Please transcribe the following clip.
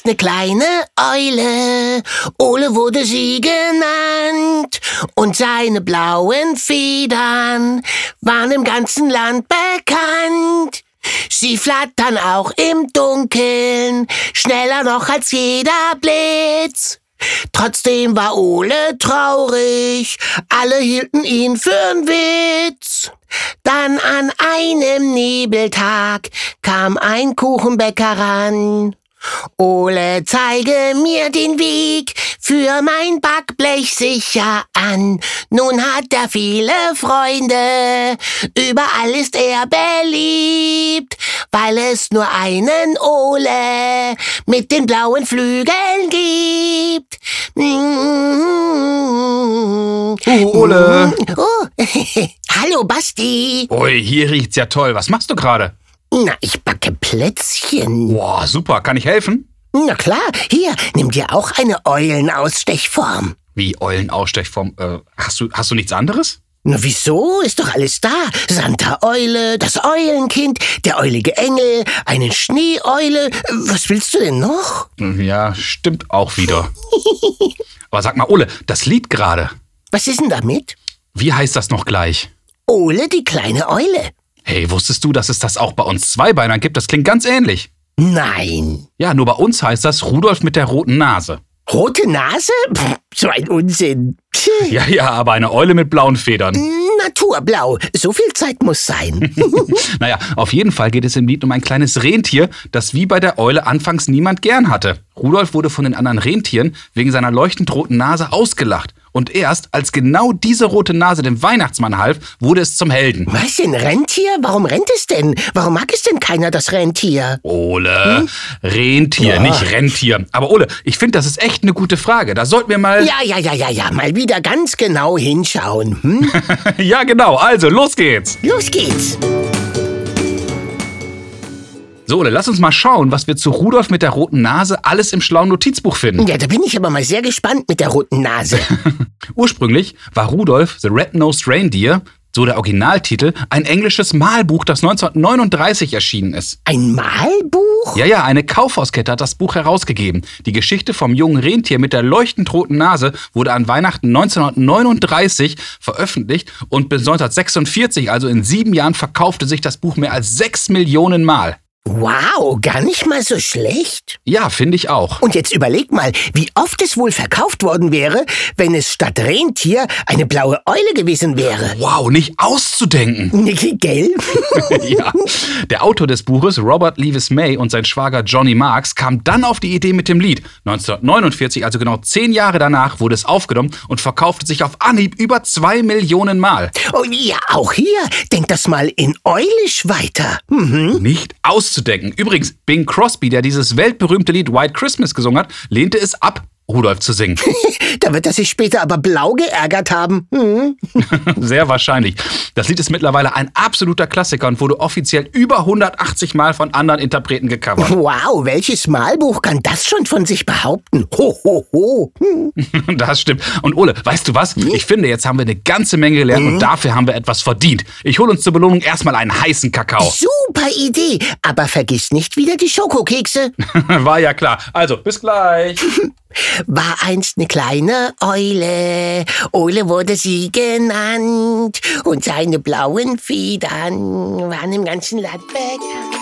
einst eine kleine Eule, Ole wurde sie genannt, und seine blauen Federn waren im ganzen Land bekannt. Sie flattern auch im Dunkeln, schneller noch als jeder Blitz. Trotzdem war Ole traurig, alle hielten ihn für'n Witz. Dann an einem Nebeltag kam ein Kuchenbäcker ran. Ole, zeige mir den Weg, für mein Backblech sicher an. Nun hat er viele Freunde, überall ist er beliebt, weil es nur einen Ole mit den blauen Flügeln gibt. Oh, Ole. Oh, hallo Basti. Ui, hier riecht's ja toll. Was machst du gerade? Na, ich backe Plätzchen. Boah, super. Kann ich helfen? Na klar, hier, nimm dir auch eine Eulenausstechform. Wie Eulenausstechform? Äh, hast du, hast du nichts anderes? Na wieso? Ist doch alles da. Santa Eule, das Eulenkind, der eulige Engel, eine Schneeeule. Was willst du denn noch? Ja, stimmt auch wieder. Aber sag mal, Ole, das Lied gerade. Was ist denn damit? Wie heißt das noch gleich? Ole, die kleine Eule. Hey, wusstest du, dass es das auch bei uns Zweibeinern gibt? Das klingt ganz ähnlich. Nein. Ja, nur bei uns heißt das Rudolf mit der roten Nase. Rote Nase? Pff, so ein Unsinn. Ja, ja, aber eine Eule mit blauen Federn. Naturblau. So viel Zeit muss sein. Naja, auf jeden Fall geht es im Lied um ein kleines Rentier, das wie bei der Eule anfangs niemand gern hatte. Rudolf wurde von den anderen Rentieren wegen seiner leuchtend roten Nase ausgelacht. Und erst, als genau diese rote Nase dem Weihnachtsmann half, wurde es zum Helden. Was, ein Rentier? Warum rennt es denn? Warum mag es denn keiner, das Rentier? Ole, Rentier, Ja. nicht Rentier. Aber Ole, ich finde, das ist echt eine gute Frage. Da sollten wir mal... Ja, ja, ja, ja, ja, mal wieder ganz genau hinschauen. Hm? ja genau. Also, los geht's. Los geht's. So, Ole, lass uns mal schauen, was wir zu Rudolf mit der roten Nase alles im schlauen Notizbuch finden. Ja, da bin ich aber mal sehr gespannt mit der roten Nase. Ursprünglich war Rudolf the Red-Nosed Reindeer, so der Originaltitel, ein englisches Malbuch, das 1939 erschienen ist. Ein Malbuch? Ja, ja, eine Kaufhauskette hat das Buch herausgegeben. Die Geschichte vom jungen Rentier mit der leuchtend roten Nase wurde an Weihnachten 1939 veröffentlicht und bis 1946, also in sieben Jahren, verkaufte sich das Buch mehr als sechs Millionen Mal. Wow, gar nicht mal so schlecht. Ja, finde ich auch. Und jetzt überleg mal, wie oft es wohl verkauft worden wäre, wenn es statt Rentier eine blaue Eule gewesen wäre. Wow, nicht auszudenken. Gell? ja. Der Autor des Buches, Robert Levis May und sein Schwager Johnny Marks, kam dann auf die Idee mit dem Lied. 1949, also genau zehn Jahre danach, wurde es aufgenommen und verkaufte sich auf Anhieb über zwei Millionen Mal. Oh ja, auch hier. Denk das mal in Eulisch weiter. Mhm. Nicht auszudenken. Übrigens, Bing Crosby, der dieses weltberühmte Lied White Christmas gesungen hat, lehnte es ab, Rudolf zu singen. Da wird er sich später aber blau geärgert haben. Mhm. Sehr wahrscheinlich. Das Lied ist mittlerweile ein absoluter Klassiker und wurde offiziell über 180 Mal von anderen Interpreten gecovert. Wow, welches Malbuch kann das schon von sich behaupten? Ho, ho, ho. Hm. Das stimmt. Und Ole, weißt du was? Ich finde, jetzt haben wir eine ganze Menge gelernt und dafür haben wir etwas verdient. Ich hole uns zur Belohnung erstmal einen heißen Kakao. Super Idee. Aber vergiss nicht wieder die Schokokekse. War ja klar. Also, bis gleich. War einst eine kleine Eule. Eule wurde sie genannt. Und seine blauen Federn waren im ganzen Land bekannt.